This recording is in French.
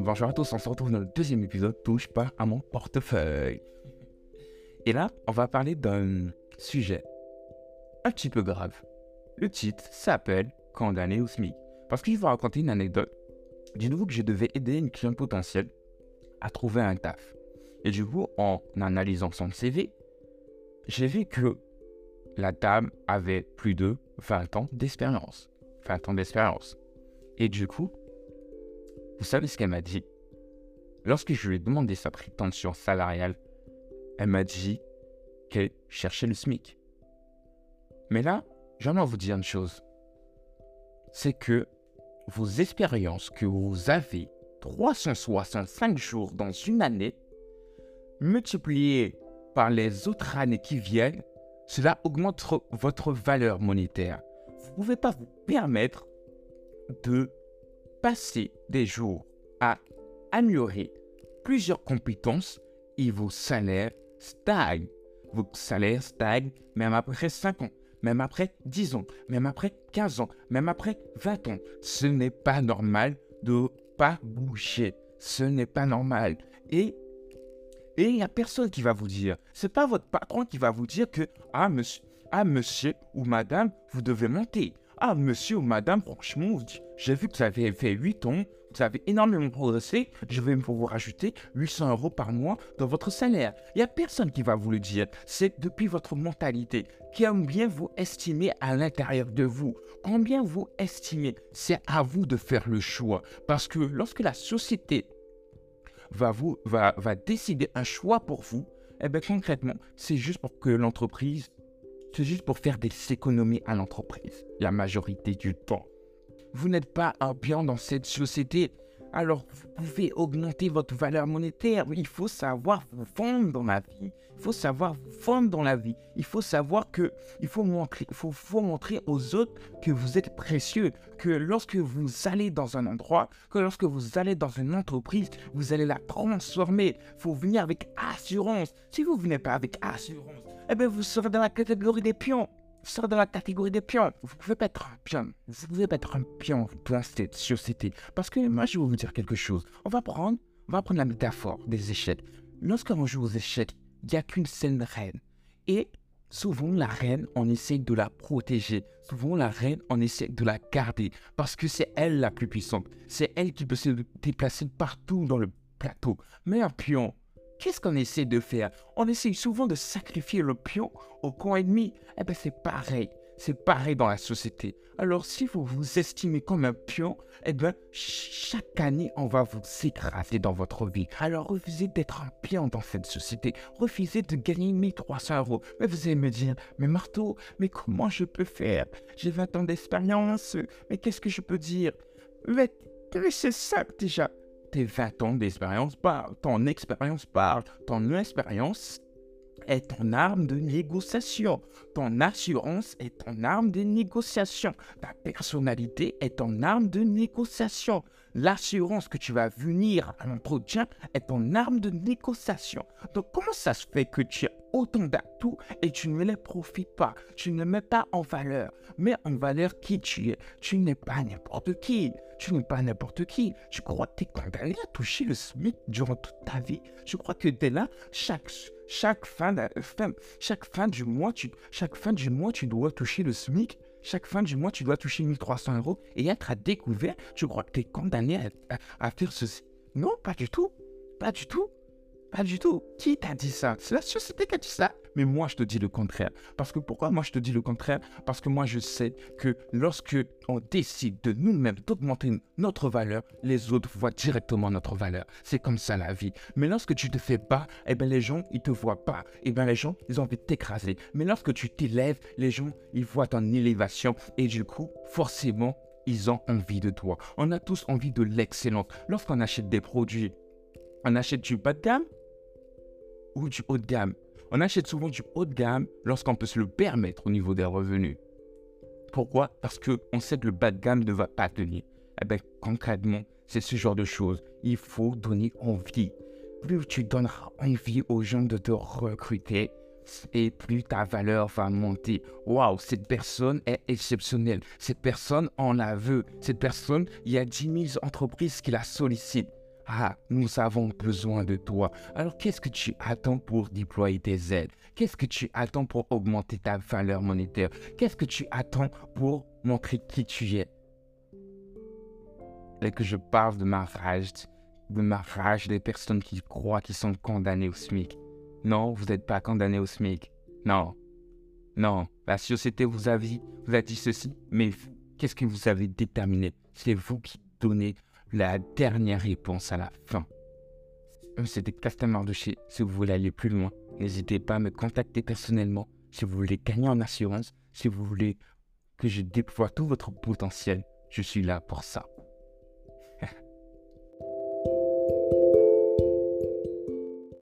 bonjour à tous, on se retrouve dans le deuxième épisode Touche pas à mon portefeuille. Et là, on va parler d'un sujet un petit peu grave. Le titre s'appelle Condamné au SMIC. Parce que je vais vous raconter une anecdote. Du nouveau que je devais aider une cliente potentielle à trouver un taf. Et du coup, en analysant son CV, j'ai vu que la dame avait plus de 20 ans d'expérience. 20 ans d'expérience. Et du coup, vous savez ce qu'elle m'a dit? Lorsque je lui ai demandé sa prétention salariale, elle m'a dit qu'elle cherchait le SMIC. Mais là, j'aimerais vous dire une chose. C'est que vos expériences que vous avez 365 jours dans une année, multipliées par les autres années qui viennent, cela augmente votre valeur monétaire. Vous ne pouvez pas vous permettre de passer des jours à améliorer plusieurs compétences et vos salaires stagnent. Vos salaires stagnent même après 5 ans, même après 10 ans, même après 15 ans, même après 20 ans. Ce n'est pas normal de pas bouger. Ce n'est pas normal. Et et il n'y a personne qui va vous dire. C'est pas votre patron qui va vous dire que ah monsieur, ah monsieur ou madame, vous devez monter. Ah, monsieur ou madame, franchement, j'ai vu que vous avez fait 8 ans, vous avez énormément progressé, je vais vous rajouter 800 euros par mois dans votre salaire. Il n'y a personne qui va vous le dire. C'est depuis votre mentalité. Combien vous estimez à l'intérieur de vous? Combien vous estimez? C'est à vous de faire le choix. Parce que lorsque la société va, vous, va, va décider un choix pour vous, eh bien concrètement, c'est juste pour que l'entreprise c'est juste pour faire des économies à l'entreprise, la majorité du temps. Vous n'êtes pas un pion dans cette société, alors vous pouvez augmenter votre valeur monétaire. Il faut savoir vous vendre dans la vie. Il faut savoir vous vendre dans la vie. Il faut savoir que il faut montrer, faut, faut montrer aux autres que vous êtes précieux, que lorsque vous allez dans un endroit, que lorsque vous allez dans une entreprise, vous allez la transformer. Il faut venir avec assurance. Si vous ne venez pas avec assurance, eh bien, vous serez dans la catégorie des pions. Vous serez dans la catégorie des pions. Vous pouvez pas être un pion. Vous pouvez pas être un pion dans cette société. Parce que moi, je vais vous dire quelque chose. On va prendre, on va prendre la métaphore des échecs. Lorsqu'on joue aux échecs, il n'y a qu'une seule reine. Et souvent, la reine, on essaie de la protéger. Souvent, la reine, on essaie de la garder. Parce que c'est elle la plus puissante. C'est elle qui peut se déplacer partout dans le plateau. Mais un pion, Qu'est-ce qu'on essaie de faire? On essaie souvent de sacrifier le pion au camp ennemi. Eh bien, c'est pareil. C'est pareil dans la société. Alors, si vous vous estimez comme un pion, eh bien, chaque année, on va vous écraser dans votre vie. Alors, refusez d'être un pion dans cette société. Refusez de gagner 1300 euros. Mais vous allez me dire, mais Marteau, mais comment je peux faire? J'ai 20 ans d'expérience. Mais qu'est-ce que je peux dire? Mais c'est simple déjà tes 20 ans d'expérience parlent, ton expérience parle, ton expérience est ton arme de négociation. Ton assurance est ton arme de négociation. Ta personnalité est ton arme de négociation. L'assurance que tu vas venir à l'entretien est ton arme de négociation. Donc comment ça se fait que tu as autant d'atouts et tu ne les profites pas? Tu ne mets pas en valeur. Mets en valeur qui tu es. Tu n'es pas n'importe qui. Tu n'es pas n'importe qui. Tu crois que tu es condamné à toucher le SMIC durant toute ta vie? Je crois que dès là, chaque fin du mois, tu dois toucher le SMIC? Chaque fin du mois, tu dois toucher 1300 euros et être à découvert. Tu crois que tu es condamné à faire ceci? Non, pas du tout. Pas du tout. Pas du tout. Qui t'a dit ça? C'est la société qui a dit ça. Mais moi, je te dis le contraire. Parce que pourquoi moi, je te dis le contraire? Parce que moi, je sais que lorsque on décide de nous-mêmes d'augmenter notre valeur, les autres voient directement notre valeur. C'est comme ça la vie. Mais lorsque tu te fais pas, eh bien, les gens, ils te voient pas. Eh bien, les gens, ils ont envie de t'écraser. Mais lorsque tu t'élèves, les gens, ils voient ton élévation. Et du coup, forcément, ils ont envie de toi. On a tous envie de l'excellence. Lorsqu'on achète des produits, on achète du bas de gamme, du haut de gamme. On achète souvent du haut de gamme lorsqu'on peut se le permettre au niveau des revenus. Pourquoi? Parce qu'on sait que le bas de gamme ne va pas tenir. Eh bien, concrètement, c'est ce genre de choses. Il faut donner envie. Plus tu donneras envie aux gens de te recruter, et plus ta valeur va monter. Waouh, cette personne est exceptionnelle. Cette personne en la veut. Cette personne, il y a 10 000 entreprises qui la sollicitent. Ah, nous avons besoin de toi. Alors, qu'est-ce que tu attends pour déployer tes aides? Qu'est-ce que tu attends pour augmenter ta valeur monétaire? Qu'est-ce que tu attends pour montrer qui tu es? Et que je parle de ma rage, de ma rage des personnes qui croient qu'ils sont condamnées au SMIC. Non, vous n'êtes pas condamné au SMIC. Non. Non. La société vous a dit, vous a dit ceci, mais qu'est-ce que vous avez déterminé? C'est vous qui donnez la dernière réponse à la fin. Euh, c'était chez. Si vous voulez aller plus loin, n'hésitez pas à me contacter personnellement. Si vous voulez gagner en assurance, si vous voulez que je déploie tout votre potentiel, je suis là pour ça.